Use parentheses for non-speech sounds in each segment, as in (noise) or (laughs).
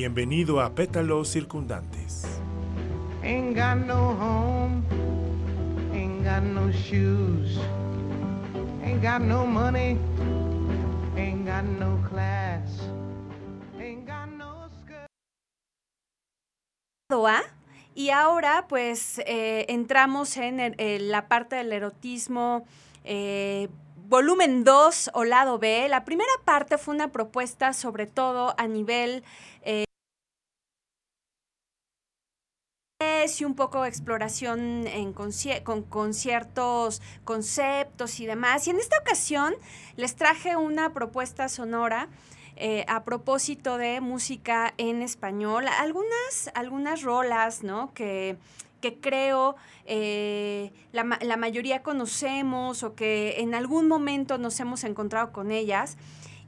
Bienvenido a Pétalos Circundantes. Ain't got no home, ain't got no shoes, ain't got no money, ain't got no class, ain't got no skirt. A, Y ahora pues eh, entramos en el- el- la parte del erotismo. eh, Volumen 2 o lado B. La primera parte fue una propuesta sobre todo a nivel eh, y un poco de exploración en conci- con, con ciertos conceptos y demás. Y en esta ocasión les traje una propuesta sonora eh, a propósito de música en español. Algunas, algunas rolas, ¿no? Que, que creo eh, la, ma- la mayoría conocemos o que en algún momento nos hemos encontrado con ellas.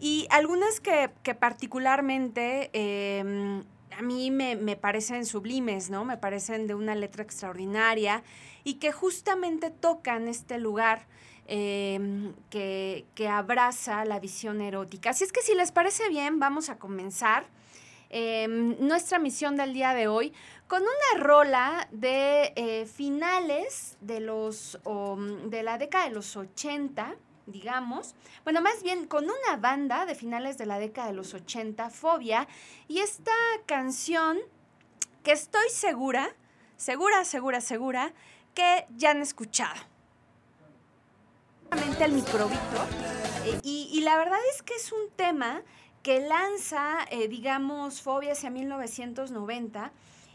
Y algunas que, particularmente eh, a mí me, me parecen sublimes, ¿no? Me parecen de una letra extraordinaria y que justamente tocan este lugar eh, que, que abraza la visión erótica. Así es que si les parece bien, vamos a comenzar eh, nuestra misión del día de hoy con una rola de eh, finales de los mm, de la década de los 80, digamos. Bueno, más bien con una banda de finales de la década de los 80, Fobia, y esta canción que estoy segura, segura, segura, segura, que ya han escuchado. El microbito. eh, y la verdad es que es un tema que lanza, eh, digamos, Fobia hacia 1990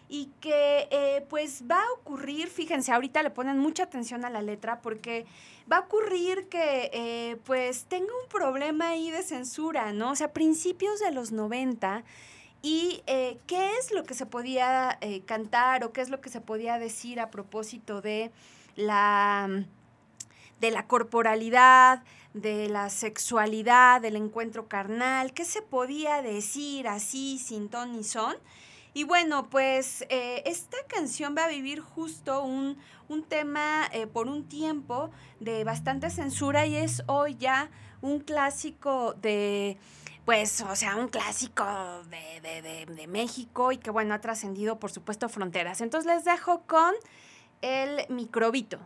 y que eh, pues va a ocurrir, fíjense, ahorita le ponen mucha atención a la letra porque va a ocurrir que eh, pues tenga un problema ahí de censura, ¿no? O sea, principios de los 90 y qué es lo que se podía cantar o qué es lo que se podía decir a propósito de la de la corporalidad, de la sexualidad, del encuentro carnal, qué se podía decir así, sin ton ni son. Y bueno, pues eh, esta canción va a vivir justo un, un tema eh, por un tiempo de bastante censura y es hoy ya un clásico de, pues, o sea, un clásico de, de- de- de México y que bueno, ha trascendido por supuesto fronteras. Entonces les dejo con el microbito.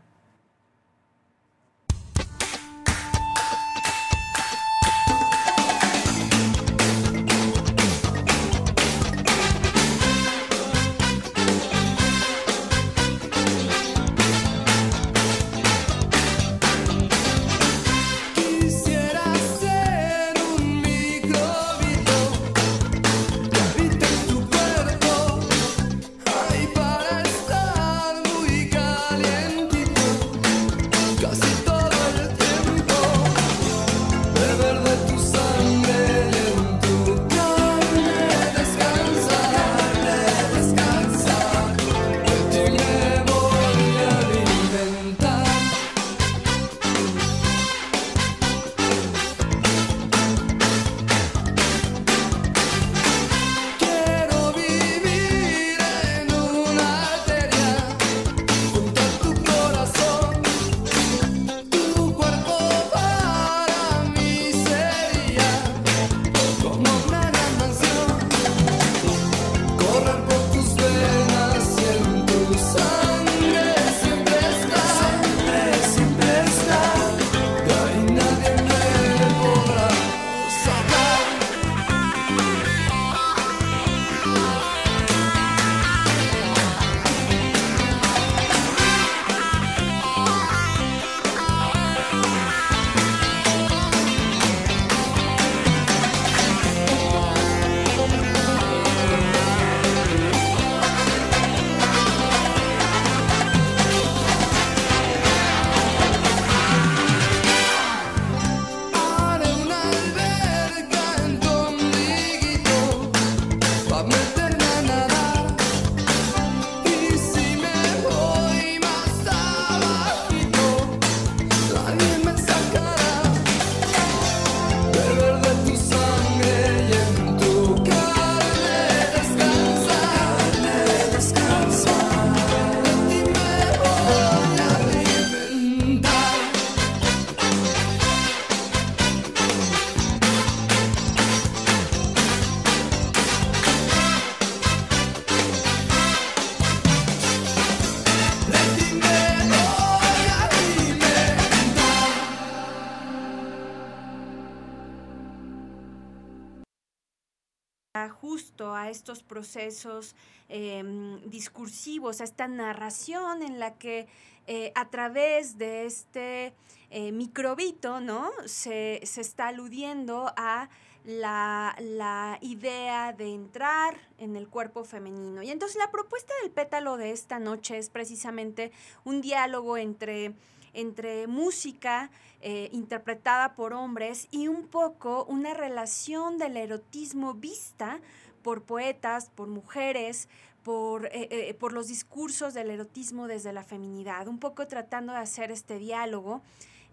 A estos procesos em, discursivos, a esta narración en la que eh, a través de este eh, microbito, ¿no? Se, se está aludiendo a la, la idea de entrar en el cuerpo femenino. Y entonces la propuesta del pétalo de esta noche es precisamente un diálogo entre entre música eh, interpretada por hombres y un poco una relación del erotismo vista por poetas, por mujeres, por, eh, eh, por los discursos del erotismo desde la feminidad, un poco tratando de hacer este diálogo.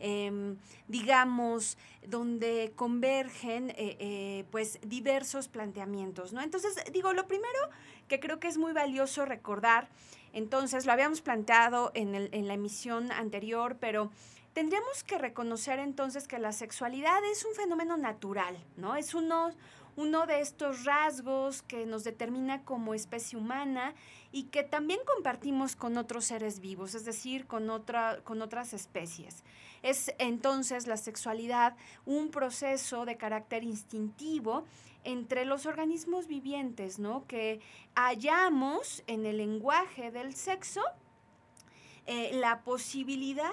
em, digamos, donde convergen eh, pues diversos planteamientos, ¿no? Entonces, digo, lo primero que creo que es muy valioso recordar, entonces, lo habíamos planteado en la emisión anterior, pero tendríamos que reconocer entonces que la sexualidad es un fenómeno natural, ¿no? Es uno, uno de estos rasgos que nos determina como especie humana y que también compartimos con otros seres vivos, es decir, con, otra, con otras especies. Es entonces la sexualidad un proceso de carácter instintivo entre los organismos vivientes, ¿no? Que hallamos en el lenguaje del sexo eh, la posibilidad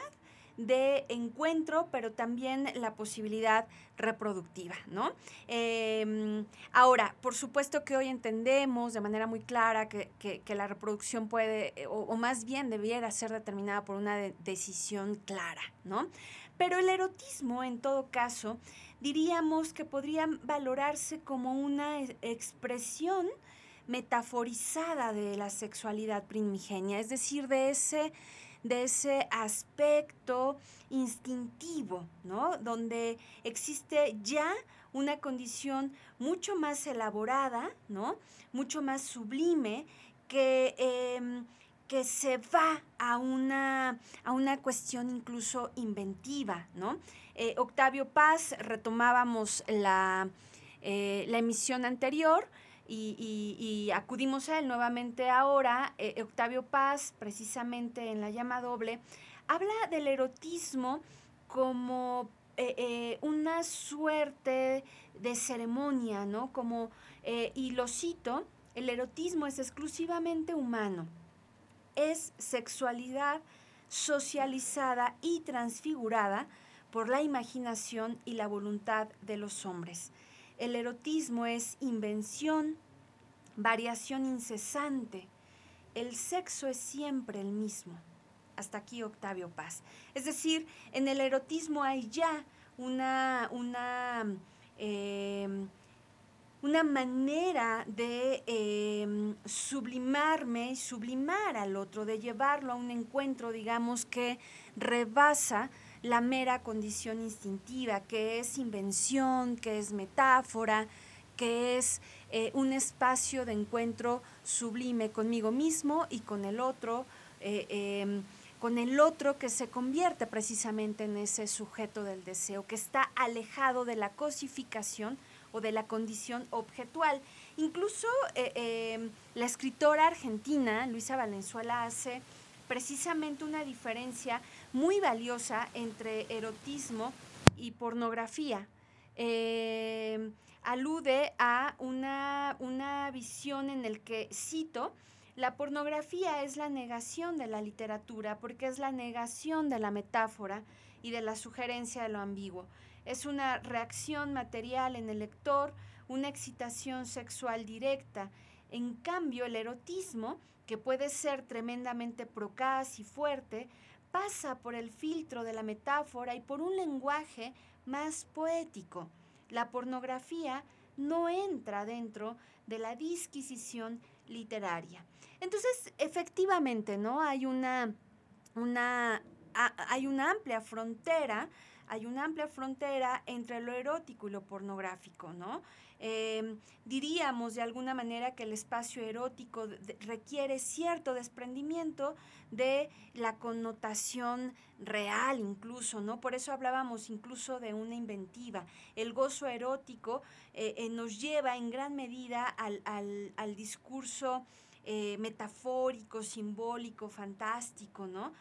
de encuentro, pero también la posibilidad reproductiva, ¿no? Eh, ahora, por supuesto que hoy entendemos de manera muy clara que, la reproducción puede, o, más bien debiera ser determinada por una de- decisión clara, ¿no? Pero el erotismo, en todo caso, diríamos que podría valorarse como una expresión metaforizada de la sexualidad primigenia, es decir, de ese, de ese aspecto instintivo, ¿no? Donde existe ya una condición mucho más elaborada, ¿no? Mucho más sublime que, em, que se va a una, a una cuestión incluso inventiva, ¿no? Eh, Octavio Paz, retomábamos la, eh, la emisión anterior, y, y- y acudimos a él nuevamente ahora. eh, Octavio Paz, precisamente en La llama doble, habla del erotismo como eh, eh, una suerte de ceremonia, ¿no? Como, y lo cito, el erotismo es exclusivamente humano, es sexualidad socializada y transfigurada por la imaginación y la voluntad de los hombres. El erotismo es invención, variación incesante. El sexo es siempre el mismo. Hasta aquí Octavio Paz. Es decir, en el erotismo hay ya una, una, eh, una manera de eh, sublimarme sublimar al otro, de llevarlo a un encuentro, digamos, que rebasa la mera condición instintiva, que es invención, que es metáfora, que es eh, un espacio de encuentro sublime conmigo mismo y con el otro, eh, eh, con el otro que se convierte precisamente en ese sujeto del deseo, que está alejado de la cosificación o de la condición objetual. Incluso eh, eh, la escritora argentina, Luisa Valenzuela, hace precisamente una diferencia muy valiosa entre erotismo y pornografía. Eh, alude a una, una visión en el que, cito, la pornografía es la negación de la literatura porque es la negación de la metáfora y de la sugerencia de lo ambiguo. Es una reacción material en el lector, una excitación sexual directa. En cambio, el erotismo, que puede ser tremendamente procaz y fuerte, pasa por el filtro de la metáfora y por un lenguaje más poético. La pornografía no entra dentro de la disquisición literaria. Entonces, efectivamente, ¿no? Hay una, una, hay una amplia frontera, hay una amplia frontera entre lo erótico y lo pornográfico, ¿no? Eh, diríamos de alguna manera que el espacio erótico requiere cierto desprendimiento de la connotación real incluso, ¿no? Por eso hablábamos incluso de una inventiva. El gozo erótico eh, eh, nos lleva en gran medida al, al- al discurso eh, metafórico, simbólico, fantástico, ¿no?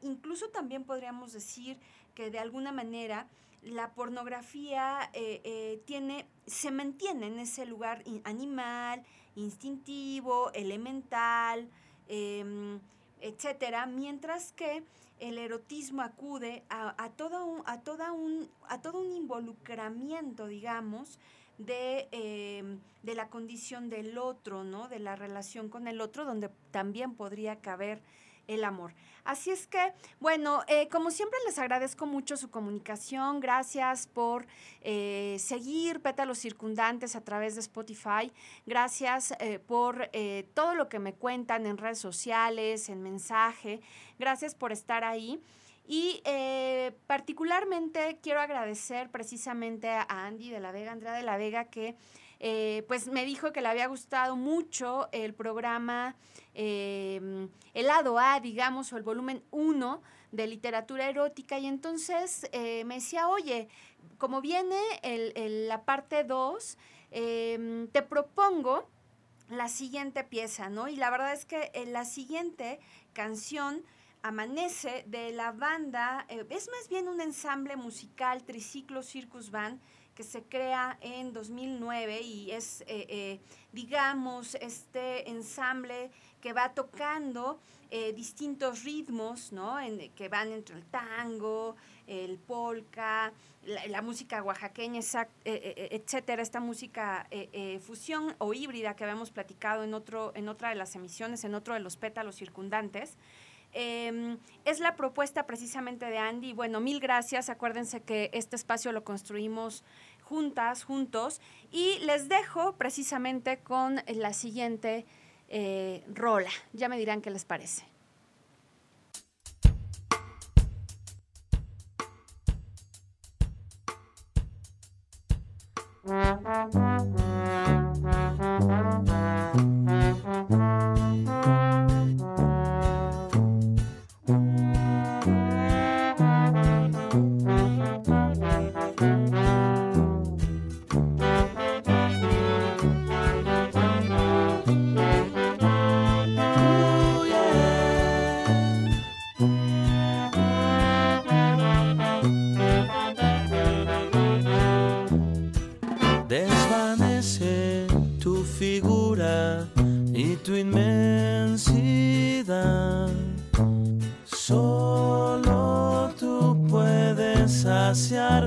Incluso también podríamos decir que de alguna manera la pornografía eh, eh, tiene, se mantiene en ese lugar animal, instintivo, elemental, em, etcétera, mientras que el erotismo acude a, a todo un, a, un, a todo un involucramiento, digamos, de, em, de la condición del otro, ¿no? De la relación con el otro, donde también podría caber el amor. Así es que, bueno, eh, como siempre les agradezco mucho su comunicación. Gracias por eh, seguir Pétalos Circundantes a través de Spotify. Gracias eh, por todo lo que me cuentan en redes sociales, en mensaje. Gracias por estar ahí. Y particularmente quiero agradecer precisamente a Andy de la Vega, Andrea de la Vega, que eh, pues me dijo que le había gustado mucho el programa, eh, el lado A, digamos, o el volumen 1 de literatura erótica. Y entonces eh, me decía, oye, como viene el- la parte 2, eh, te propongo la siguiente pieza, ¿no? Y la verdad es que eh, la siguiente canción amanece de la banda, es más bien un ensamble musical, Triciclo Circus Band, que se crea en 2009 y es, eh, eh, digamos, este ensamble que va tocando eh, distintos ritmos, ¿no? Que van entre el tango, el polka, la, música oaxaqueña, etcétera, esta música fusión o híbrida que habíamos platicado en, otro, en otra de las emisiones, en otro de los pétalos circundantes. Eh, es la propuesta precisamente de Andy. Bueno, mil gracias. Acuérdense que este espacio lo construimos juntas, juntos. Y les dejo precisamente con la siguiente eh, rola. Ya me dirán qué les parece. (laughs)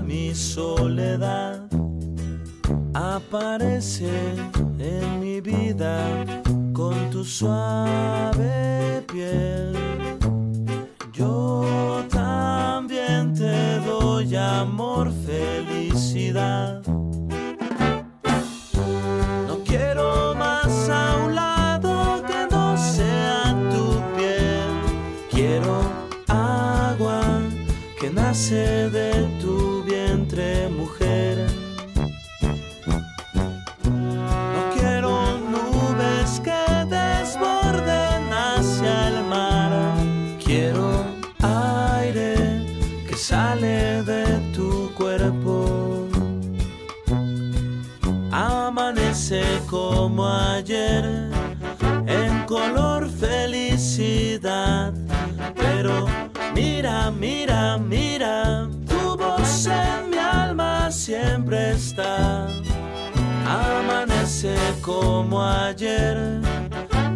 mi soledad. Aparece en mi vida con tu suave piel. Yo también te doy amor, felicidad. No quiero Pero mira, mira, mira, tu voz en mi alma siempre está. Amanece como ayer,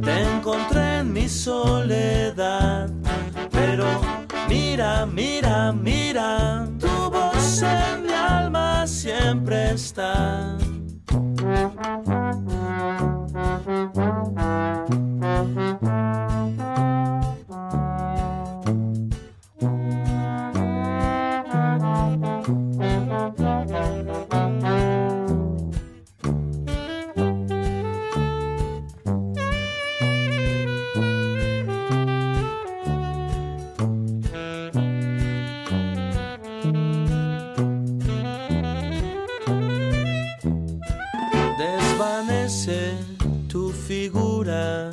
te encontré en mi soledad. Pero mira, mira, mira, tu voz en mi alma siempre está. Tu figura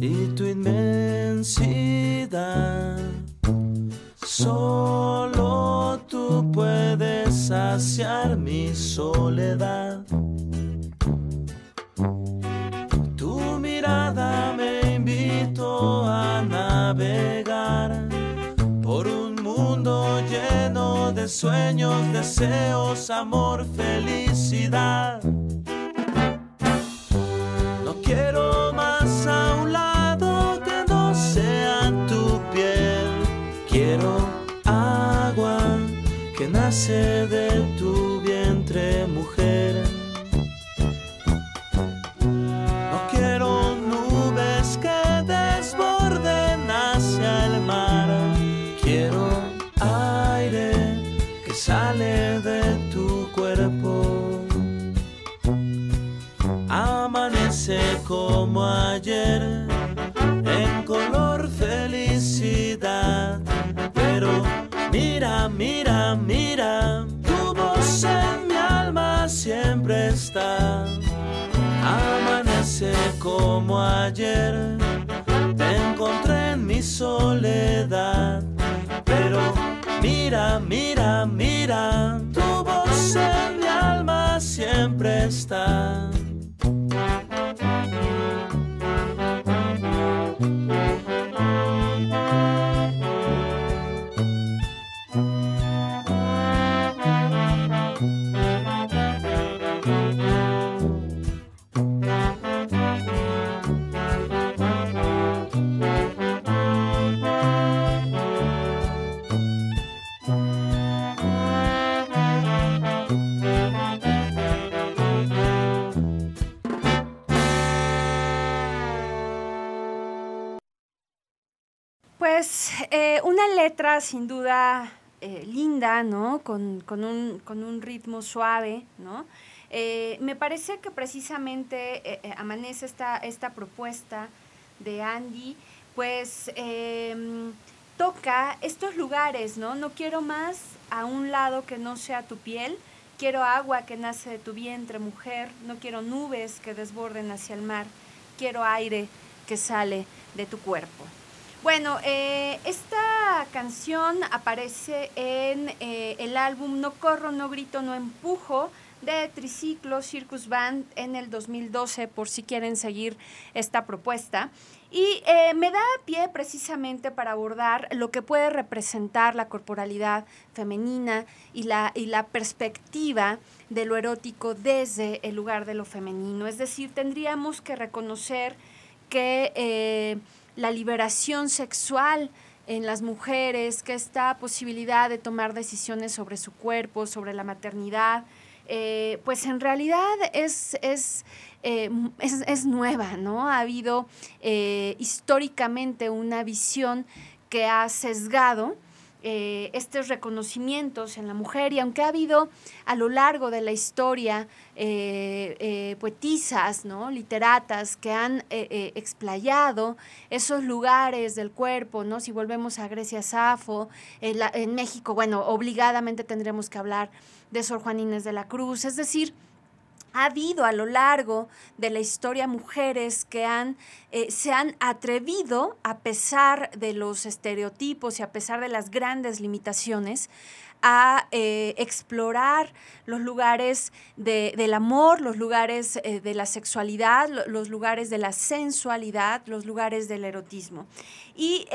y tu inmensidad. Solo tú puedes saciar mi soledad. Tu mirada me invitó a navegar por un mundo lleno de sueños, deseos, amor, felicidad. De tu vientre, mujer. No quiero nubes que desborden hacia el mar. Quiero aire que sale de tu cuerpo. Amanece como ayer en color felicidad. Pero mira, mira, mira, Amanece como ayer, te encontré en mi soledad. Pero mira, mira, mira, tu voz en mi alma siempre está. Eh, una letra sin duda eh, linda, ¿no? Con, con un, con un ritmo suave, ¿no? Eh, me parece que precisamente amanece esta, esta propuesta de Andy, pues em, toca estos lugares, ¿no? No quiero más a un lado que no sea tu piel, quiero agua que nace de tu vientre, mujer, no quiero nubes que desborden hacia el mar, quiero aire que sale de tu cuerpo. Bueno, eh, esta canción aparece en eh, el álbum No Corro, No Grito, No Empujo de Triciclo Circus Band en el 2012, por si quieren seguir esta propuesta. Y eh, me da pie precisamente para abordar lo que puede representar la corporalidad femenina y la, y la perspectiva de lo erótico desde el lugar de lo femenino. Es decir, tendríamos que reconocer que la liberación sexual en las mujeres, que esta posibilidad de tomar decisiones sobre su cuerpo, sobre la maternidad, eh, pues en realidad es, es, eh, es, es nueva, ¿no? Ha habido eh, históricamente una visión que ha sesgado eh, estos reconocimientos en la mujer y aunque ha habido a lo largo de la historia eh, eh, poetisas, ¿no? literatas que han eh, explayado esos lugares del cuerpo, ¿no? si volvemos a Grecia Safo, en México, bueno, obligadamente tendremos que hablar de Sor Juan Inés de la Cruz, es decir, ha habido a lo largo de la historia mujeres que han, eh, se han atrevido, a pesar de los estereotipos y a pesar de las grandes limitaciones, a eh, explorar los lugares de- del amor, los lugares eh, de la sexualidad, lo- los lugares de la sensualidad, los lugares del erotismo. Y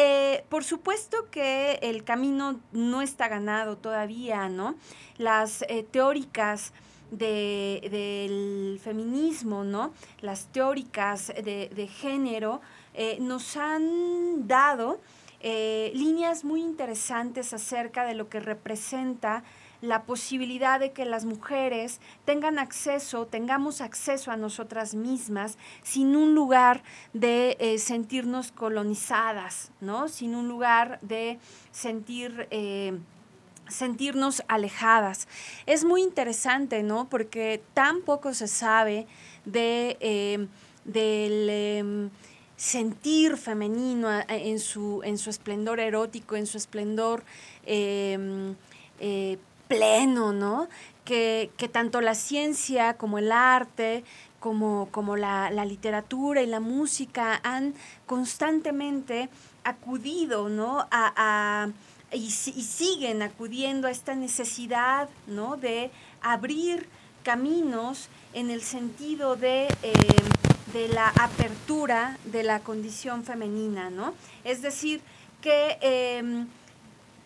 por supuesto que el camino no está ganado todavía, ¿no? Las teóricas de- del feminismo, ¿no? Las teóricas de, de género eh, nos han dado eh, líneas muy interesantes acerca de lo que representa la posibilidad de que las mujeres tengan acceso, tengamos acceso a nosotras mismas sin un lugar de eh, sentirnos colonizadas, ¿no? Sin un lugar de sentir... sentirnos alejadas. Es muy interesante, ¿no? Porque tan poco se sabe de, eh, del em, sentir femenino a- en su, en su esplendor erótico, en su esplendor em, eh, pleno, ¿no? Que, que tanto la ciencia como el arte, como, como la, la literatura y la música han constantemente acudido, ¿no? A- y, si- y siguen acudiendo a esta necesidad, ¿no? De abrir caminos en el sentido de, eh, de la apertura de la condición femenina, ¿no? Es decir, que em,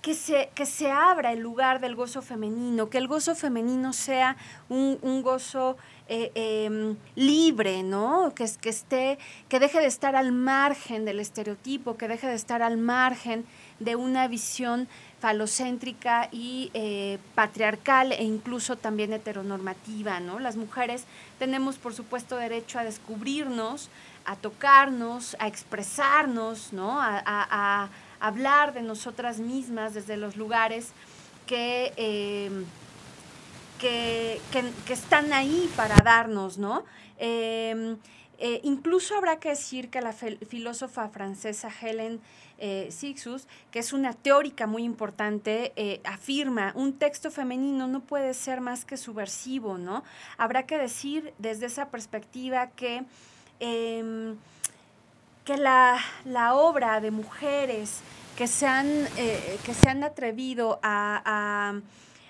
que se, que se abra el lugar del gozo femenino, que el gozo femenino sea un, un gozo eh, em, libre, ¿no? Que, que esté, que deje de estar al margen del estereotipo, que deje de estar al margen de una visión falocéntrica y eh, patriarcal e incluso también heteronormativa, ¿no? Las mujeres tenemos, por supuesto, derecho a descubrirnos, a tocarnos, a expresarnos, ¿no? A hablar de nosotras mismas desde los lugares que... em, que, que- están ahí para darnos, ¿no? Eh, eh, incluso habrá que decir que la filósofa francesa Helen eh, Sixus, que es una teórica muy importante, eh, afirma un texto femenino no puede ser más que subversivo, ¿no? Habrá que decir desde esa perspectiva que, em, que la, la obra de mujeres que se han, eh, que se han atrevido a,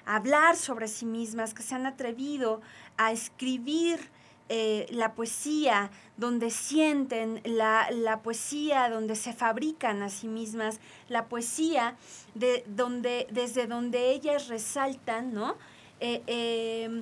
hablar sobre sí mismas, que se han atrevido a escribir eh, la poesía donde sienten, la, la poesía donde se fabrican a sí mismas, la poesía de donde, desde donde ellas resaltan, ¿no? Eh,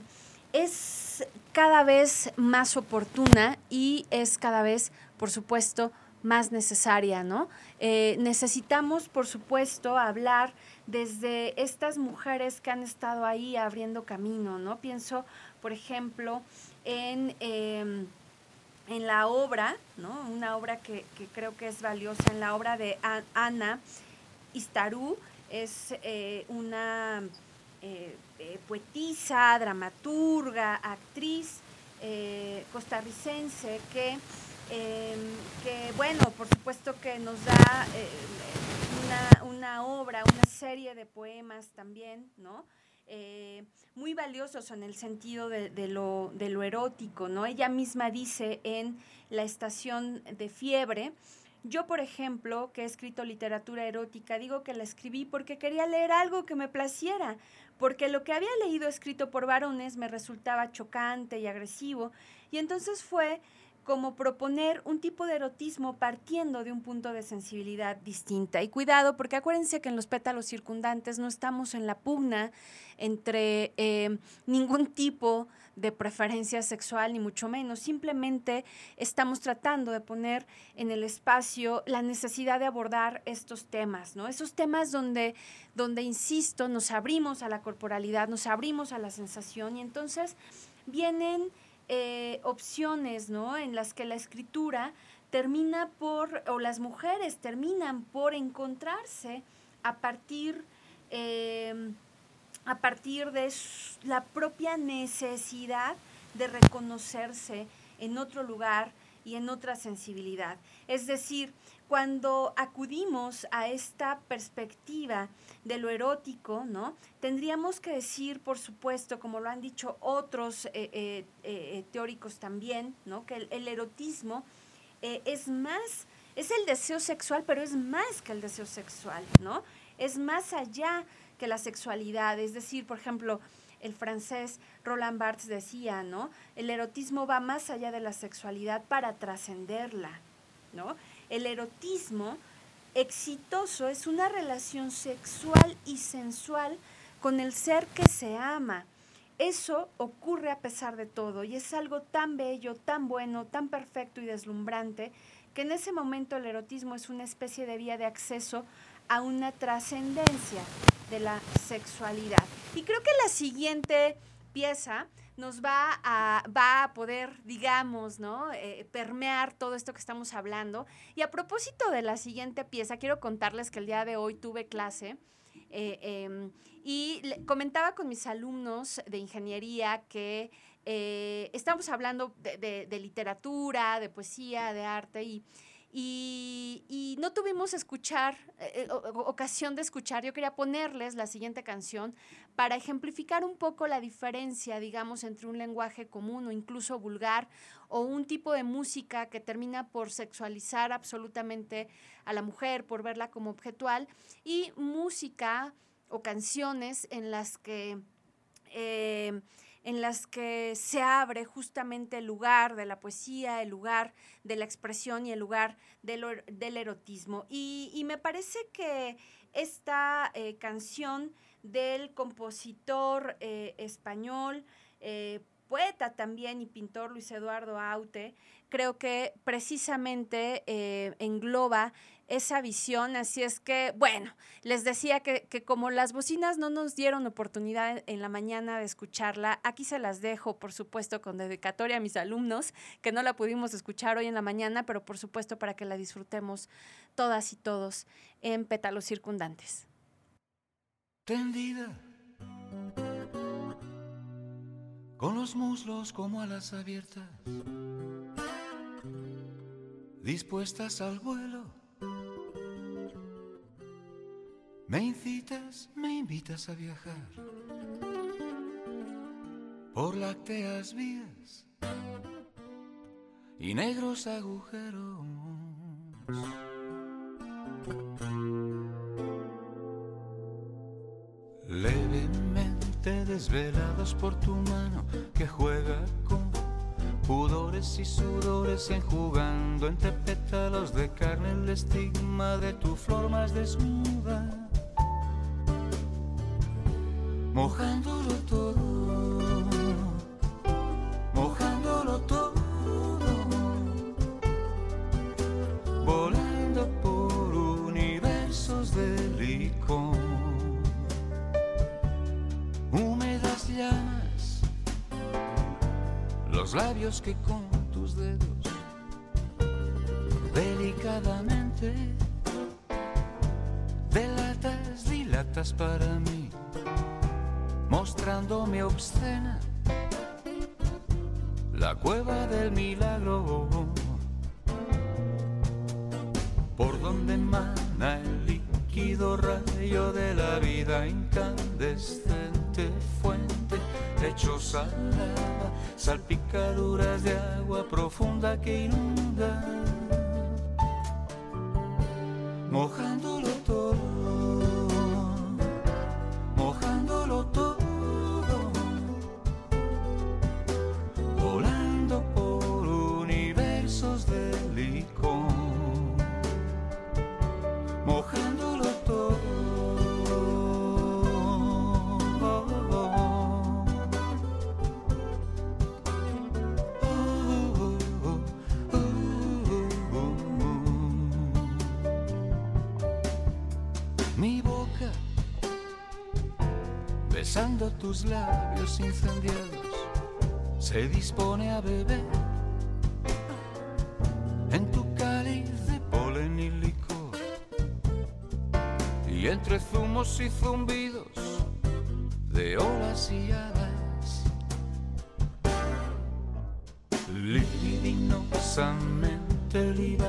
es cada vez más oportuna y es cada vez, por supuesto, más necesaria, ¿no? Eh, necesitamos, por supuesto, hablar desde estas mujeres que han estado ahí abriendo camino, ¿no? Pienso, por ejemplo, en, em, en la obra, ¿no? Una obra que, que creo que es valiosa, en la obra de Ana Istarú, es eh, una eh, poetisa, dramaturga, actriz costarricense que, eh, que, bueno, por supuesto que nos da eh, una, una obra, una serie de poemas también, ¿no? Eh, muy valiosos en el sentido de, de lo, de lo erótico, ¿no? Ella misma dice en La estación de fiebre, yo, por ejemplo, que he escrito literatura erótica, digo que la escribí porque quería leer algo que me placiera, porque lo que había leído escrito por varones me resultaba chocante y agresivo, y entonces fue como proponer un tipo de erotismo partiendo de un punto de sensibilidad distinta. Y cuidado, porque acuérdense que en los pétalos circundantes no estamos en la pugna entre eh, ningún tipo de preferencia sexual, ni mucho menos. Simplemente estamos tratando de poner en el espacio la necesidad de abordar estos temas, ¿no? Esos temas donde, donde insisto, nos abrimos a la corporalidad, nos abrimos a la sensación y entonces vienen eh, opciones, ¿no? En las que la escritura termina por, o las mujeres terminan por encontrarse a partir, eh, a partir de la propia necesidad de reconocerse en otro lugar y en otra sensibilidad. Es decir, cuando acudimos a esta perspectiva de lo erótico, ¿no? Tendríamos que decir, por supuesto, como lo han dicho otros eh, eh, eh, teóricos también, ¿no? Que el, el erotismo es más, es el deseo sexual, pero es más que el deseo sexual, ¿no? Es más allá que la sexualidad. Es decir, por ejemplo, el francés Roland Barthes decía, ¿no? El erotismo va más allá de la sexualidad para trascenderla, ¿no? El erotismo exitoso es una relación sexual y sensual con el ser que se ama. Eso ocurre a pesar de todo y es algo tan bello, tan bueno, tan perfecto y deslumbrante que en ese momento el erotismo es una especie de vía de acceso a una trascendencia de la sexualidad. Y creo que la siguiente pieza nos va a, va a poder, digamos, ¿no? Eh, permear todo esto que estamos hablando. Y a propósito de la siguiente pieza, quiero contarles que el día de hoy tuve clase eh, em, y comentaba con mis alumnos de ingeniería que eh, estamos hablando de- de literatura, de poesía, de arte y, y, no tuvimos escuchar, eh, o- ocasión de escuchar. Yo quería ponerles la siguiente canción para ejemplificar un poco la diferencia, digamos, entre un lenguaje común o incluso vulgar o un tipo de música que termina por sexualizar absolutamente a la mujer, por verla como objetual, y música o canciones en las que eh, en las que se abre justamente el lugar de la poesía, el lugar de la expresión y el lugar del, erotismo. Y, me parece que esta eh, canción del compositor eh, español, eh, poeta también y pintor Luis Eduardo Aute, creo que precisamente engloba esa visión. Así es que, bueno, les decía que, que como las bocinas no nos dieron oportunidad en, la mañana de escucharla, aquí se las dejo, por supuesto, con dedicatoria a mis alumnos, que no la pudimos escuchar hoy en la mañana, pero por supuesto para que la disfrutemos todas y todos en pétalos circundantes. tendida, con los muslos como alas abiertas, dispuestas al vuelo. Me incitas, me invitas a viajar por lácteas vías y negros agujeros. Levemente desvelados por tu mano que juega con pudores y sudores enjugando entre pétalos de carne el estigma de tu flor más desnuda, mojándolo todo, mojándolo todo, volando por universos de licor húmedas llamas, los labios que con besando tus labios incendiados se dispone a beber en tu cáliz de polen y licor. Y entre zumos y zumbidos de olas y hadas, libidinosamente libar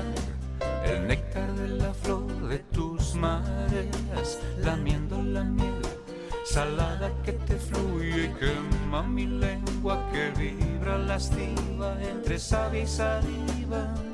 saliva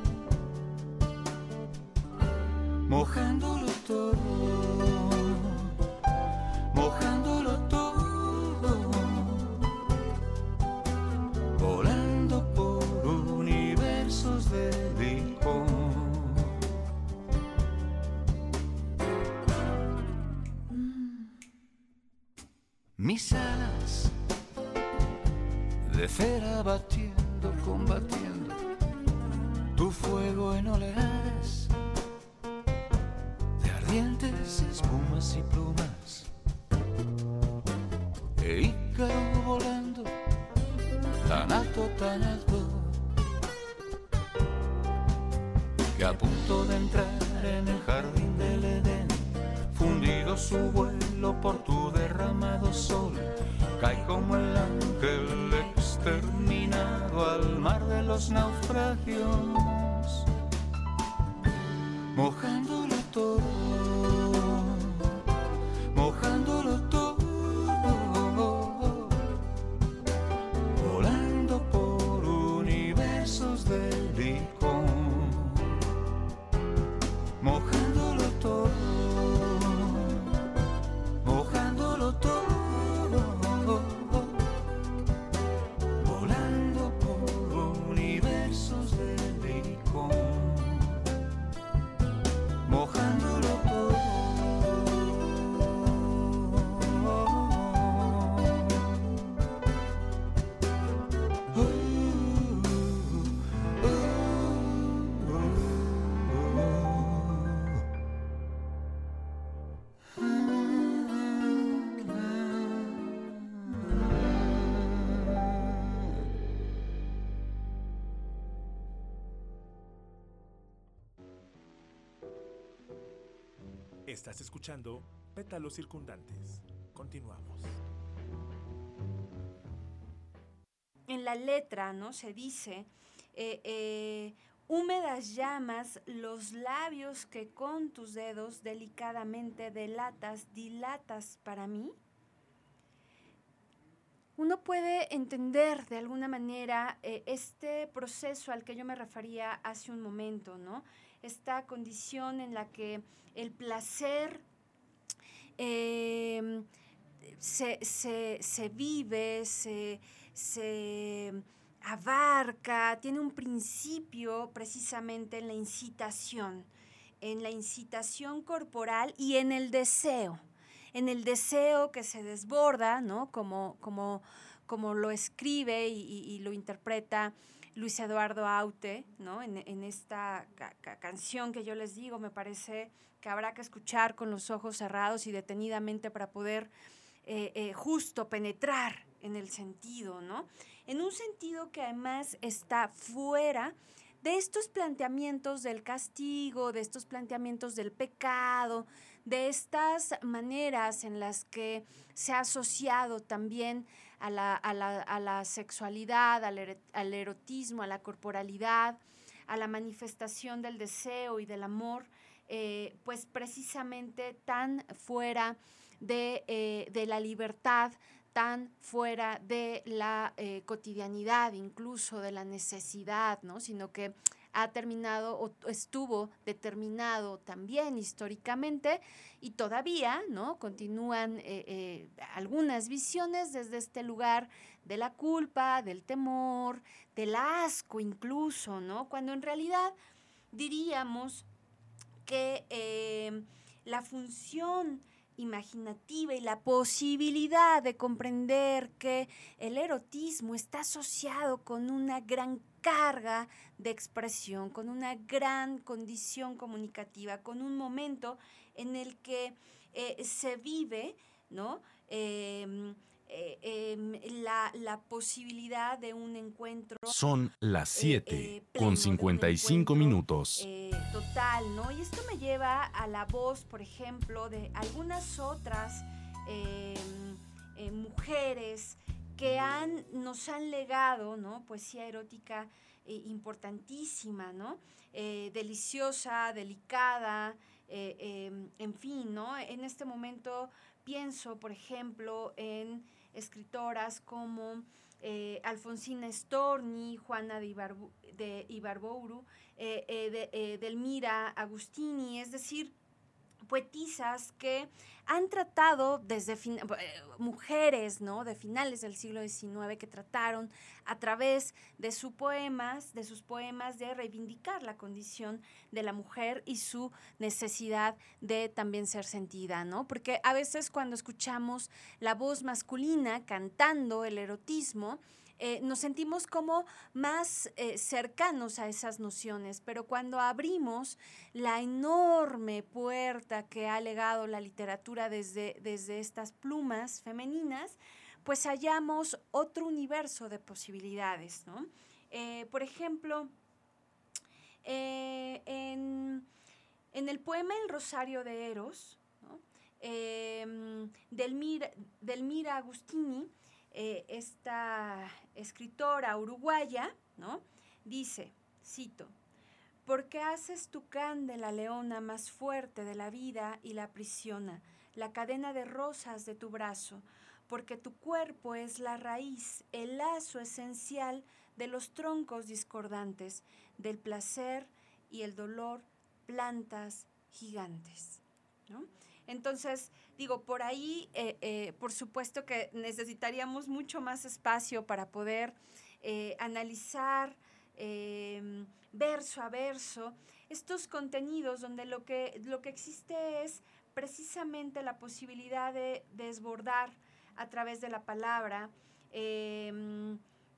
Estás escuchando Pétalos Circundantes. Continuamos. en la letra, ¿no? Se dice, eh, eh, húmedas llamas los labios que con tus dedos delicadamente delatas, dilatas para mí. Uno puede entender de alguna manera eh, este proceso al que yo me refería hace un momento, ¿no? Esta condición en la que el placer eh, se, se- se vive, se, se abarca, tiene un principio precisamente en la incitación, en la incitación corporal y en el deseo, en el deseo que se desborda, ¿no? Como, como, como lo escribe y lo interpreta Luis Eduardo Aute, ¿no? En, esta ca- ca- canción que yo les digo, me parece que habrá que escuchar con los ojos cerrados y detenidamente para poder eh, eh, justo penetrar en el sentido, ¿no? En un sentido que además está fuera de estos planteamientos del castigo, de estos planteamientos del pecado, de estas maneras en las que se ha asociado también a la, a la- a la sexualidad, al, erotismo, a la corporalidad, a la manifestación del deseo y del amor, eh, pues precisamente tan fuera de, eh, de la libertad, tan fuera de la eh, cotidianidad, incluso de la necesidad, ¿no? Sino que ha terminado o estuvo determinado también históricamente y todavía, ¿no? Continúan eh, eh, algunas visiones desde este lugar de la culpa, del temor, del asco incluso, ¿no? Cuando en realidad diríamos que eh, la función imaginativa y la posibilidad de comprender que el erotismo está asociado con una gran carga de expresión, con una gran condición comunicativa, con un momento en el que eh, se vive, ¿no? Em, eh, em, la, la posibilidad de un encuentro Son las eh, 7 eh, con de un 55 encuentro, minutos. total, ¿no? Y esto me lleva a la voz, por ejemplo, de algunas otras eh, mujeres que han, nos han legado, ¿no? Poesía erótica eh, importantísima, ¿no? Eh, deliciosa, delicada, eh, eh, en fin, ¿no? En este momento pienso, por ejemplo, en escritoras como Alfonsina Storni, Juana de, Ibarbu- Ibarbouru, de, Delmira Agustini, es decir, poetisas que han tratado desde eh, mujeres, ¿no? De finales del siglo XIX que trataron a través de sus poemas, de sus poemas de reivindicar la condición de la mujer y su necesidad de también ser sentida, ¿no? Porque a veces cuando escuchamos la voz masculina cantando el erotismo, eh, nos sentimos como más eh, cercanos a esas nociones, pero cuando abrimos la enorme puerta que ha legado la literatura desde, desde estas plumas femeninas, pues hallamos otro universo de posibilidades, ¿no? Eh, por ejemplo, en, en el poema El Rosario de Eros, ¿no? eh, Delmira, Delmira Agustini, eh, esta escritora uruguaya, ¿no? dice, cito, porque haces tu can de la leona más fuerte de la vida y la aprisiona, la cadena de rosas de tu brazo, porque tu cuerpo es la raíz, el lazo esencial de los troncos discordantes, del placer y el dolor, plantas gigantes. ¿no? Entonces, digo, por ahí, eh, eh, por supuesto que necesitaríamos mucho más espacio para poder eh, analizar eh, verso a verso estos contenidos donde lo que, lo que existe es precisamente la posibilidad de desbordar a través de la palabra eh,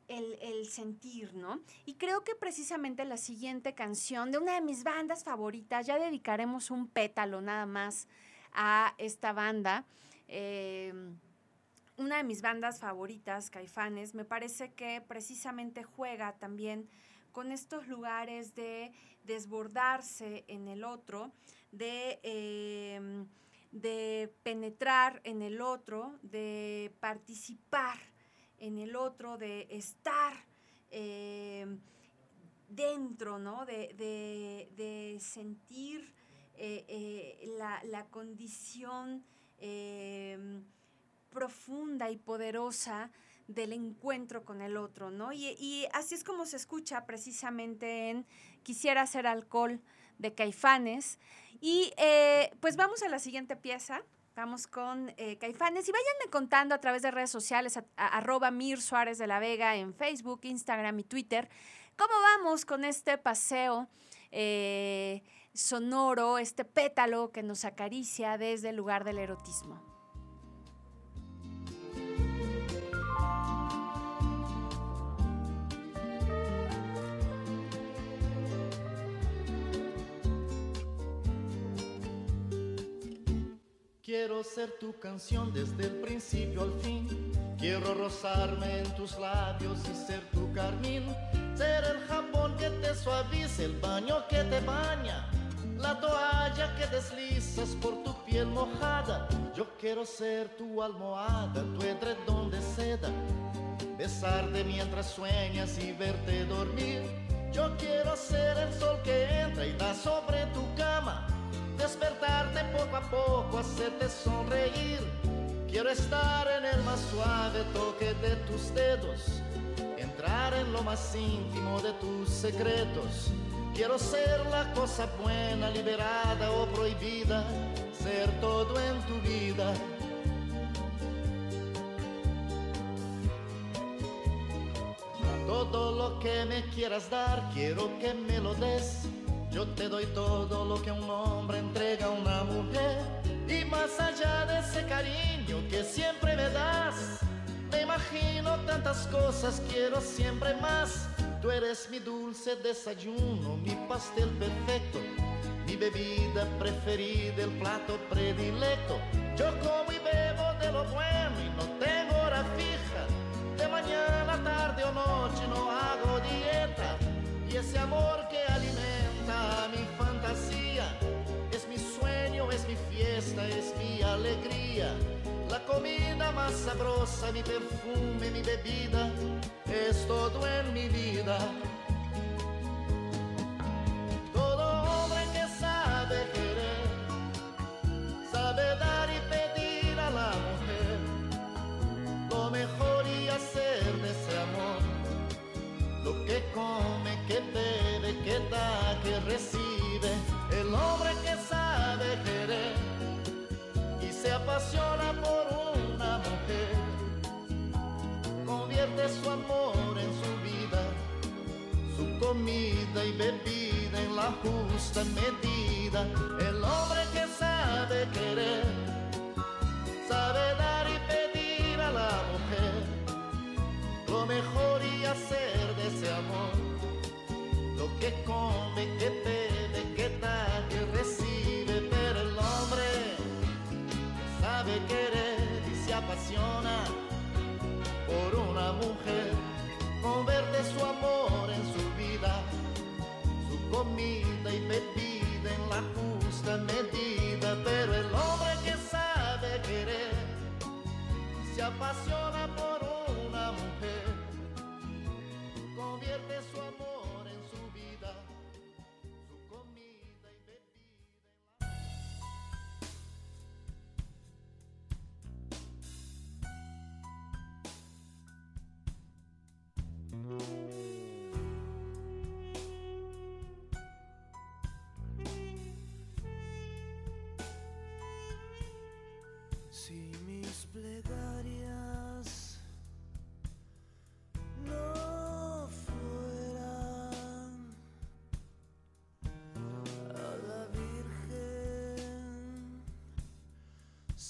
el, el sentir, ¿no? Y creo que precisamente la siguiente canción de una de mis bandas favoritas, ya dedicaremos un pétalo nada más a esta banda. eh, una de mis bandas favoritas, Caifanes, me parece que precisamente juega también con estos lugares de desbordarse en el otro, de, em, de penetrar en el otro, de participar en el otro, de estar em, dentro, ¿no? De, de- de sentir eh, eh, la, la condición em, profunda y poderosa del encuentro con el otro, ¿no? Y, así es como se escucha precisamente en Quisiera ser alcohol de Caifanes. Y eh, pues vamos a la siguiente pieza. Vamos con Caifanes y váyanme contando a través de redes sociales, a- arroba Mir Suárez de la Vega en Facebook, Instagram y Twitter, cómo vamos con este paseo eh, sonoro, este pétalo que nos acaricia desde el lugar del erotismo. Quiero ser tu canción desde el principio al fin. Quiero rozarme en tus labios y ser tu carmín. Ser el jabón que te suaviza, el baño que te baña. La toalla que deslizas por tu piel mojada. Yo quiero ser tu almohada, tu edredón de seda. Besarte mientras sueñas y verte dormir. Yo quiero ser el sol que entra y da sobre tu cama. Despertarte poco a poco, hacerte sonreír. Quiero estar en el más suave toque de tus dedos. Entrar en lo más íntimo de tus secretos. Quiero ser la cosa buena, liberada o prohibida. Ser todo en tu vida. Todo lo que me quieras dar, quiero que me lo des. Yo te doy todo lo que un hombre entrega a una mujer. Y más allá de ese cariño que siempre me das, me imagino tantas cosas, quiero siempre más. Tú eres mi dulce desayuno, mi pastel perfecto, mi bebida preferida, el plato predilecto. Yo como y bebo de lo bueno y no tengo hora fija. De mañana, tarde o noche no hago dieta. Y ese amor que alimenta mi fantasía es mi sueño, es mi fiesta, es mi alegría. La comida más sabrosa, mi perfume, mi bebida, es todo en mi vida. Todo hombre que sabe querer, sabe dar y pedir a la mujer lo mejor y hacer de ese amor lo que come, que bebe, que da, que recibe. El hombre que sabe querer y se apasiona por una su amor en su vida, su comida y bebida en la justa medida. El hombre que sabe querer, sabe dar y pedir a la mujer lo mejor y hacer de ese amor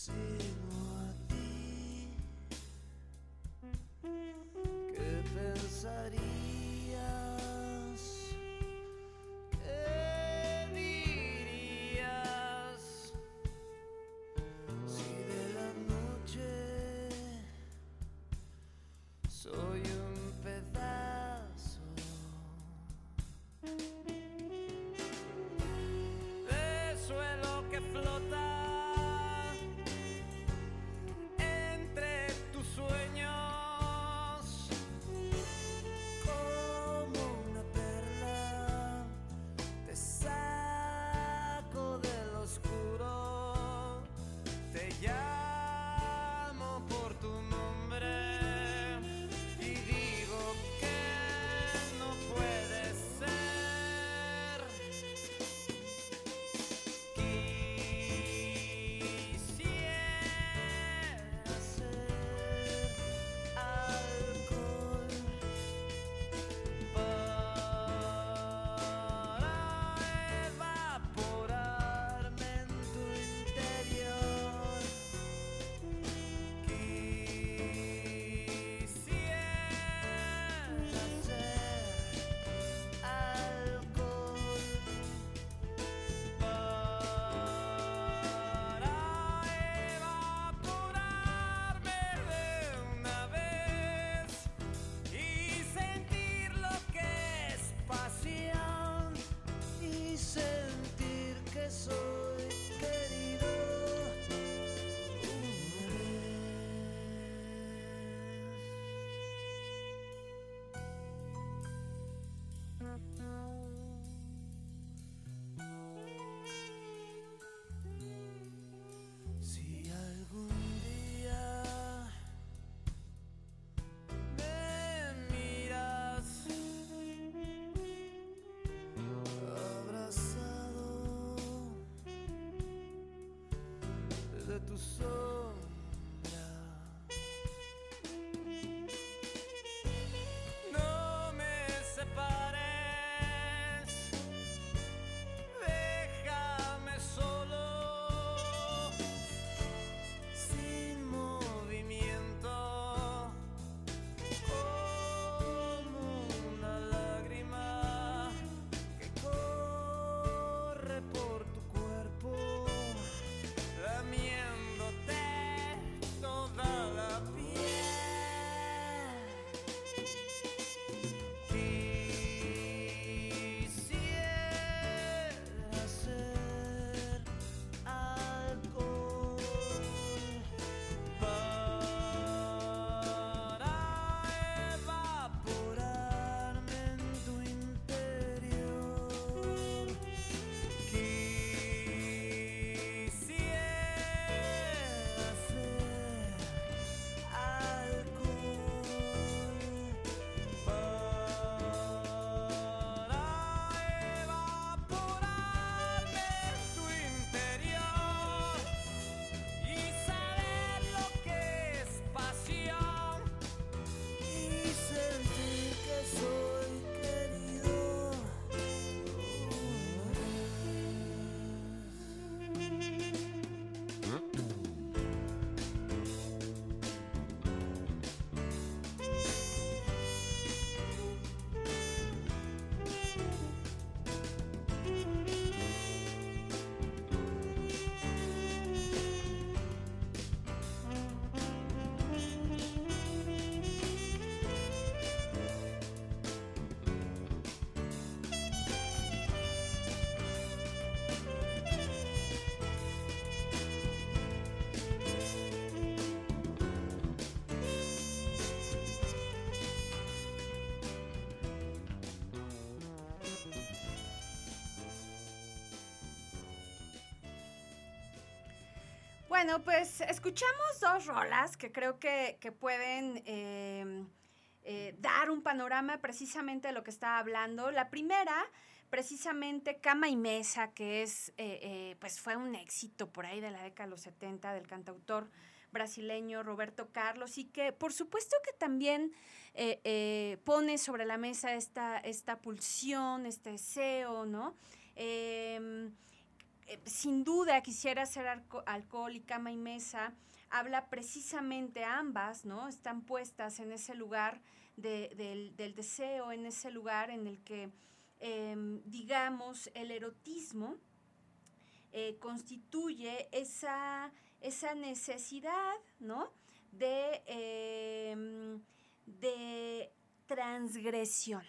sigo a ti, ¿qué pensarías? ¿Qué dirías si de la noche soy un pedazo? De suelo que flota. De tu Bueno, pues escuchamos dos rolas que creo que, pueden eh, eh, dar un panorama precisamente de lo que estaba hablando. La primera, precisamente Cama y Mesa, que es, eh, eh, pues fue un éxito por ahí de la década de los 70 del cantautor brasileño Roberto Carlos y que por supuesto que también eh, pone sobre la mesa esta, esta pulsión, este deseo, ¿no? Em, eh, sin duda quisiera alco- alcohol y cama y mesa habla precisamente ambas, ¿no? Están puestas en ese lugar de- del, del deseo, en ese lugar en el que, em, digamos, el erotismo eh, constituye esa, esa necesidad, ¿no? De, em, de transgresión.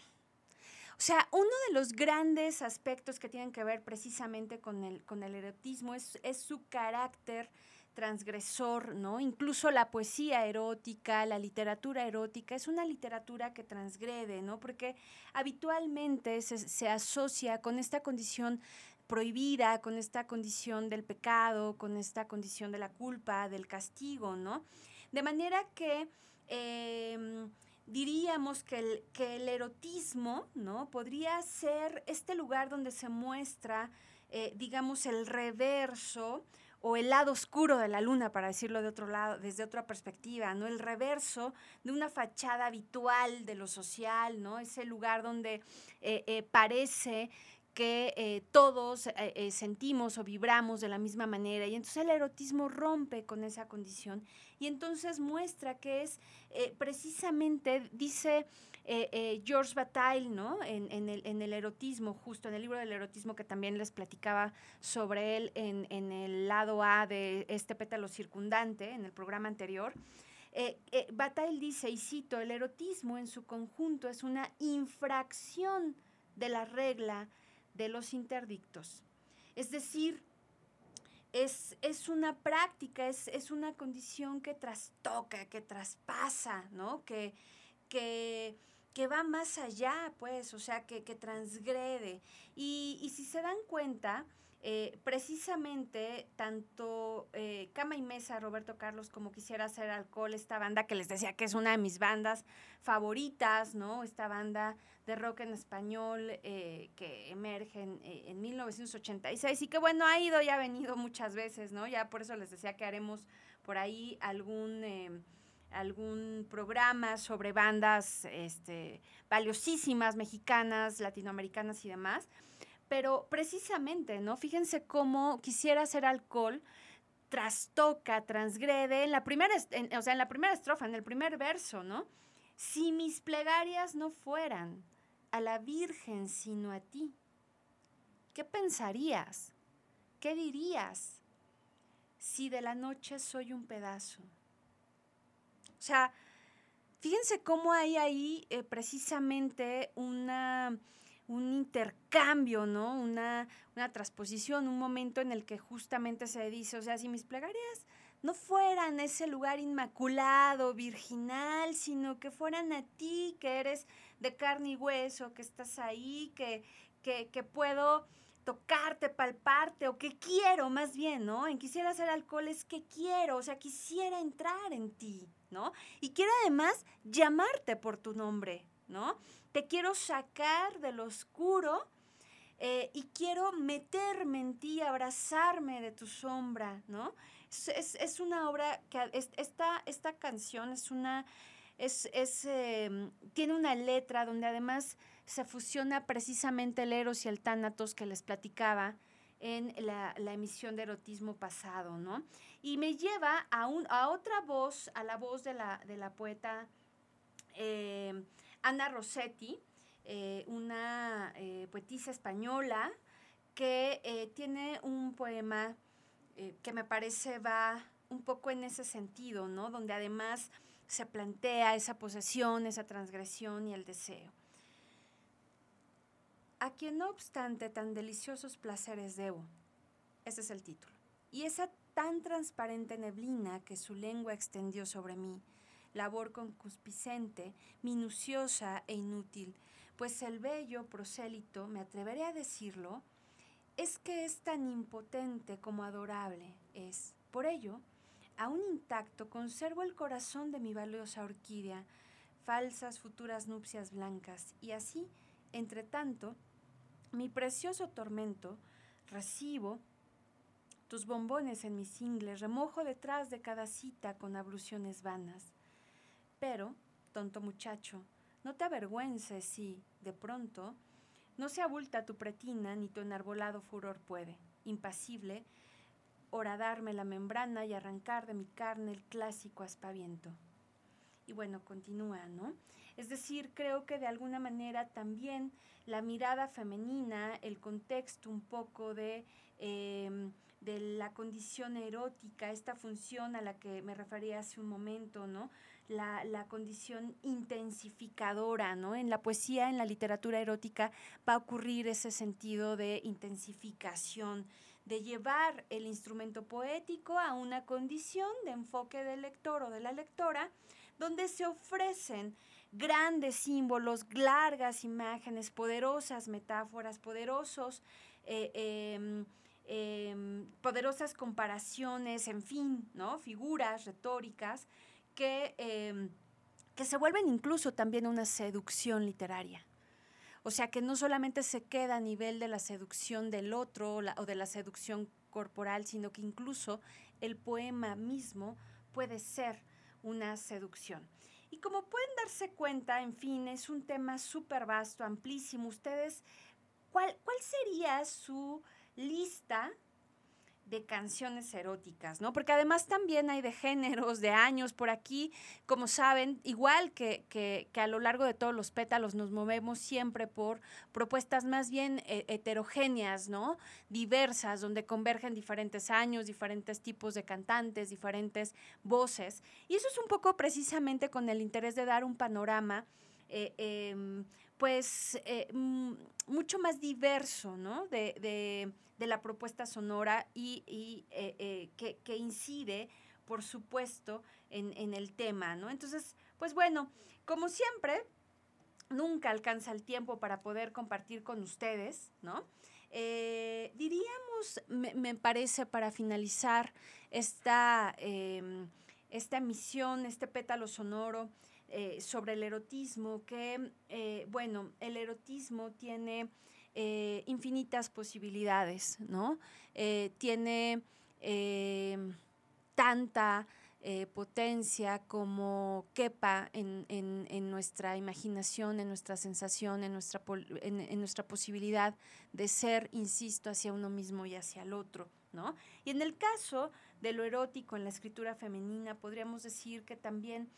O sea, uno de los grandes aspectos que tienen que ver precisamente con el, con el erotismo es, es su carácter transgresor, ¿no? Incluso la poesía erótica, la literatura erótica, es una literatura que transgrede, ¿no? Porque habitualmente se, se asocia con esta condición prohibida, con esta condición del pecado, con esta condición de la culpa, del castigo, ¿no? De manera que em, diríamos que el, que el erotismo, ¿no? Podría ser este lugar donde se muestra, eh, digamos, el reverso o el lado oscuro de la luna, para decirlo de otro lado, desde otra perspectiva, ¿no? El reverso de una fachada habitual de lo social, ¿no? Ese lugar donde eh, eh, parece que todos sentimos o vibramos de la misma manera y entonces el erotismo rompe con esa condición y entonces muestra que es eh, precisamente, dice eh, eh, George Bataille, ¿no? En, en el, en el erotismo, justo en el libro del erotismo que también les platicaba sobre él en, en el lado A de este pétalo circundante, en el programa anterior. Eh, eh, Bataille dice, y cito, el erotismo en su conjunto es una infracción de la regla de los interdictos. Es decir, es, es una práctica, es, es, una condición que trastoca, que traspasa, ¿no? Que, que, que va más allá, pues, o sea, que, que transgrede. Y, y, si se dan cuenta, eh, precisamente tanto eh, Cama y Mesa, Roberto Carlos, como Quisiera Hacer Alcohol, esta banda que les decía que es una de mis bandas favoritas, ¿no? Esta banda de rock en español eh, que emerge en, en, 1986 y que bueno, ha ido y ha venido muchas veces, ¿no? Ya por eso les decía que haremos por ahí algún... Algún programa sobre bandas este, valiosísimas, mexicanas, latinoamericanas y demás. Pero precisamente, ¿no? Fíjense cómo quisiera hacer alcohol, trastoca, transgrede, en la primera, o sea, en la primera estrofa, en el primer verso, ¿no? Si mis plegarias no fueran a la Virgen sino a ti, ¿qué pensarías? ¿Qué dirías si de la noche soy un pedazo? O sea, fíjense cómo hay ahí eh, precisamente una, un intercambio, ¿no? Una, una transposición, un momento en el que justamente se dice, o sea, si mis plegarias no fueran ese lugar inmaculado, virginal, sino que fueran a ti, que eres de carne y hueso, que estás ahí, que, que, que puedo tocarte, palparte, o que quiero más bien, ¿no? En quisiera hacer alcohol es que quiero, o sea, quisiera entrar en ti, ¿no? Y quiero además llamarte por tu nombre, ¿no? Te quiero sacar del oscuro eh, y quiero meterme en ti, abrazarme de tu sombra, ¿no? Es, es, una obra que es, esta, esta canción es una, es, es eh, tiene una letra donde además se fusiona precisamente el Eros y el Tánatos que les platicaba en la, la, emisión de erotismo pasado, ¿no? Y me lleva a, un, a otra voz, a la voz de la, de la poeta eh, Ana Rossetti, eh, una eh, poetisa española que eh, tiene un poema que me parece va un poco en ese sentido, ¿no? Donde además se plantea esa posesión, esa transgresión y el deseo. A quien no obstante tan deliciosos placeres debo. Ese es el título. Y esa tan transparente neblina que su lengua extendió sobre mí, labor concupiscente, minuciosa e inútil, pues el bello prosélito, me atreveré a decirlo, es que es tan impotente como adorable es. Por ello, aún intacto, conservo el corazón de mi valiosa orquídea, falsas futuras nupcias blancas, y así, entre tanto, mi precioso tormento, recibo tus bombones en mis ingles, remojo detrás de cada cita con abluciones vanas. Pero, tonto muchacho, no te avergüences si, de pronto, no se abulta tu pretina ni tu enarbolado furor puede, impasible, horadarme la membrana y arrancar de mi carne el clásico aspaviento. Y bueno, continúa, ¿no? Es decir, creo que de alguna manera también la mirada femenina, el contexto un poco de, em, de la condición erótica, esta función a la que me refería hace un momento, ¿no? La, la condición intensificadora, ¿no? En la poesía, en la literatura erótica, va a ocurrir ese sentido de intensificación, de llevar el instrumento poético a una condición de enfoque del lector o de la lectora, donde se ofrecen grandes símbolos, largas imágenes, poderosas metáforas, poderosos, eh, em, em, poderosas comparaciones, en fin, ¿no? Figuras retóricas que, em, que se vuelven incluso también una seducción literaria. O sea, que no solamente se queda a nivel de la seducción del otro o de la seducción corporal, sino que incluso el poema mismo puede ser una seducción. Y como pueden darse cuenta, en fin, es un tema súper vasto, amplísimo. Ustedes, ¿cuál, ¿cuál sería su lista de canciones eróticas, ¿no? Porque además también hay de géneros, de años por aquí, como saben, igual que, que- que a lo largo de todos los pétalos nos movemos siempre por propuestas más bien eh, heterogéneas, ¿no? Diversas, donde convergen diferentes años, diferentes tipos de cantantes, diferentes voces. Y eso es un poco precisamente con el interés de dar un panorama, eh, em, pues, eh, mucho más diverso, ¿no? De, de- de la propuesta sonora y, y, eh, eh, que, que incide, por supuesto, en, en el tema, ¿no? Entonces, pues bueno, como siempre, nunca alcanza el tiempo para poder compartir con ustedes, ¿no? Diríamos, me, me parece, para finalizar esta, em, esta emisión, este pétalo sonoro eh, sobre el erotismo, que, eh, bueno, el erotismo tiene eh, infinitas posibilidades, ¿no? Tiene tanta potencia como quepa en, en- en nuestra imaginación, en nuestra sensación, en nuestra, en, en nuestra posibilidad de ser, insisto, hacia uno mismo y hacia el otro, ¿no? Y en el caso de lo erótico en la escritura femenina, podríamos decir que también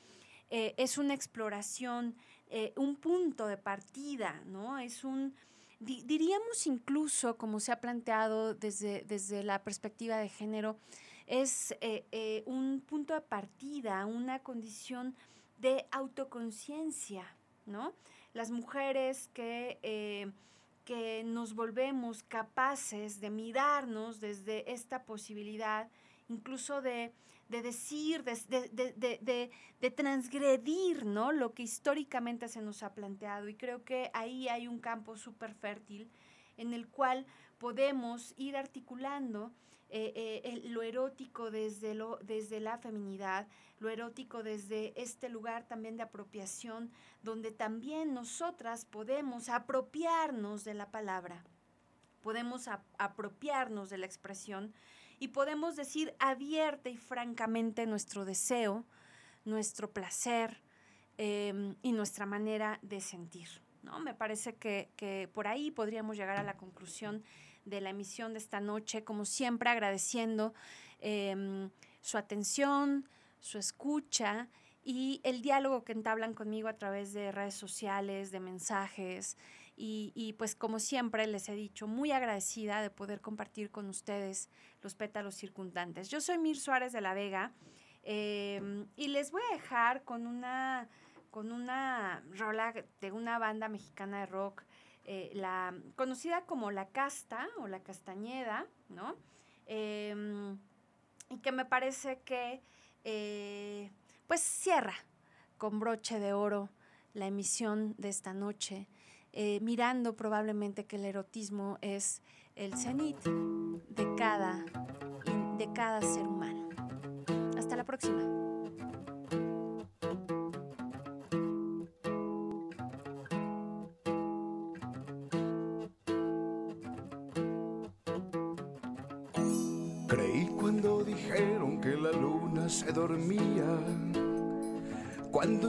eh, es una exploración, eh, un punto de partida, ¿no? Es un, di- diríamos incluso, como se ha planteado desde, desde la perspectiva de género, es eh, un punto de partida, una condición de autoconciencia, ¿no? Las mujeres que, que nos volvemos capaces de mirarnos desde esta posibilidad, incluso de, de decir, de, de- de- de- transgredir, ¿no? Lo que históricamente se nos ha planteado. Y creo que ahí hay un campo súper fértil en el cual podemos ir articulando eh, eh, lo erótico desde, lo, desde la feminidad, lo erótico desde este lugar también de apropiación, donde también nosotras podemos apropiarnos de la palabra, podemos ap- apropiarnos de la expresión y podemos decir abierta y francamente nuestro deseo, nuestro placer em, y nuestra manera de sentir. ¿no? Me parece que, que por ahí podríamos llegar a la conclusión de la emisión de esta noche, como siempre agradeciendo em, su atención, su escucha y el diálogo que entablan conmigo a través de redes sociales, de mensajes. Y, y, pues como siempre les he dicho, muy agradecida de poder compartir con ustedes los pétalos circundantes. Yo soy Mir Suárez de la Vega em, y les voy a dejar con una, con una rola de una banda mexicana de rock eh, la, conocida como La Casta o La Castañeda, ¿no? Em, y que me parece que eh, pues cierra con broche de oro la emisión de esta noche, eh, mirando probablemente que el erotismo es el cenit de cada, de cada ser humano. Hasta la próxima. Creí cuando dijeron que la luna se dormía. Cuando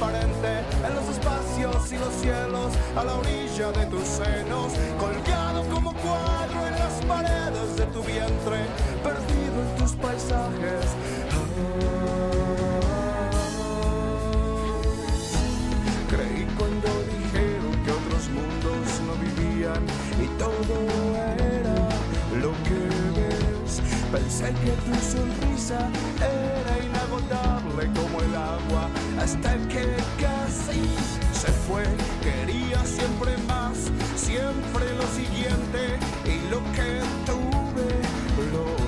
en los espacios y los cielos a la orilla de tus senos, colgado como cuadro en las paredes de tu vientre, perdido en tus paisajes. Creí cuando dijeron que otros mundos no vivían y todo Pensé que tu sonrisa era inagotable como el agua hasta que casi se fue. Quería siempre más, siempre lo siguiente y lo que tuve lo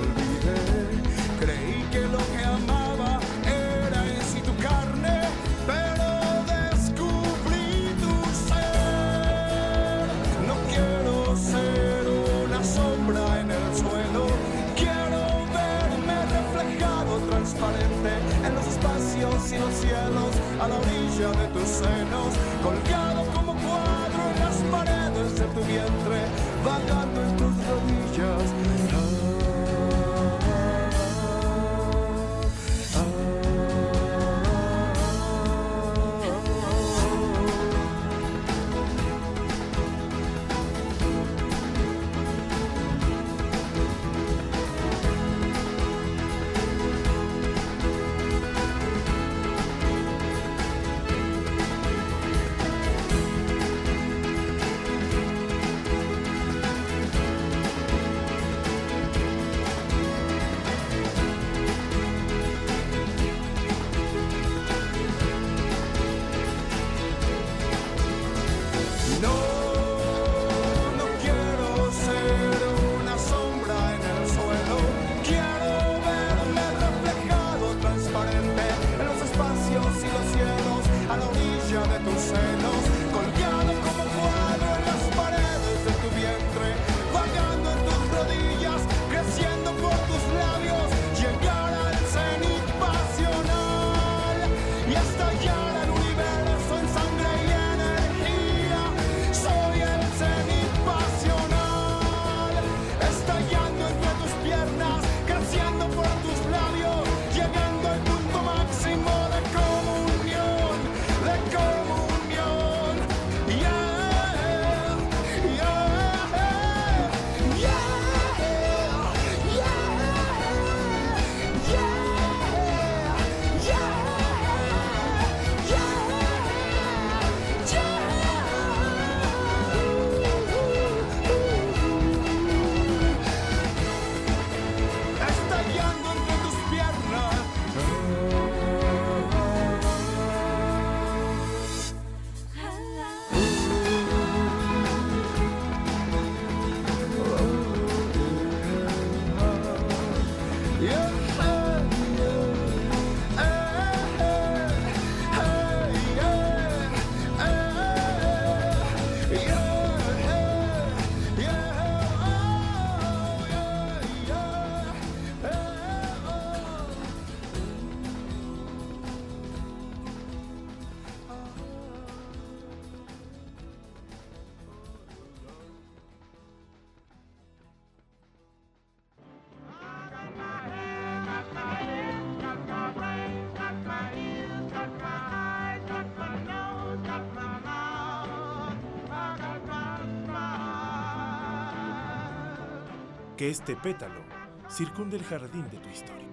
y los cielos a la orilla de tus senos, colgado como cuadro en las paredes de tu vientre, vagando en tus rodillas. Que este pétalo circunde el jardín de tu historia.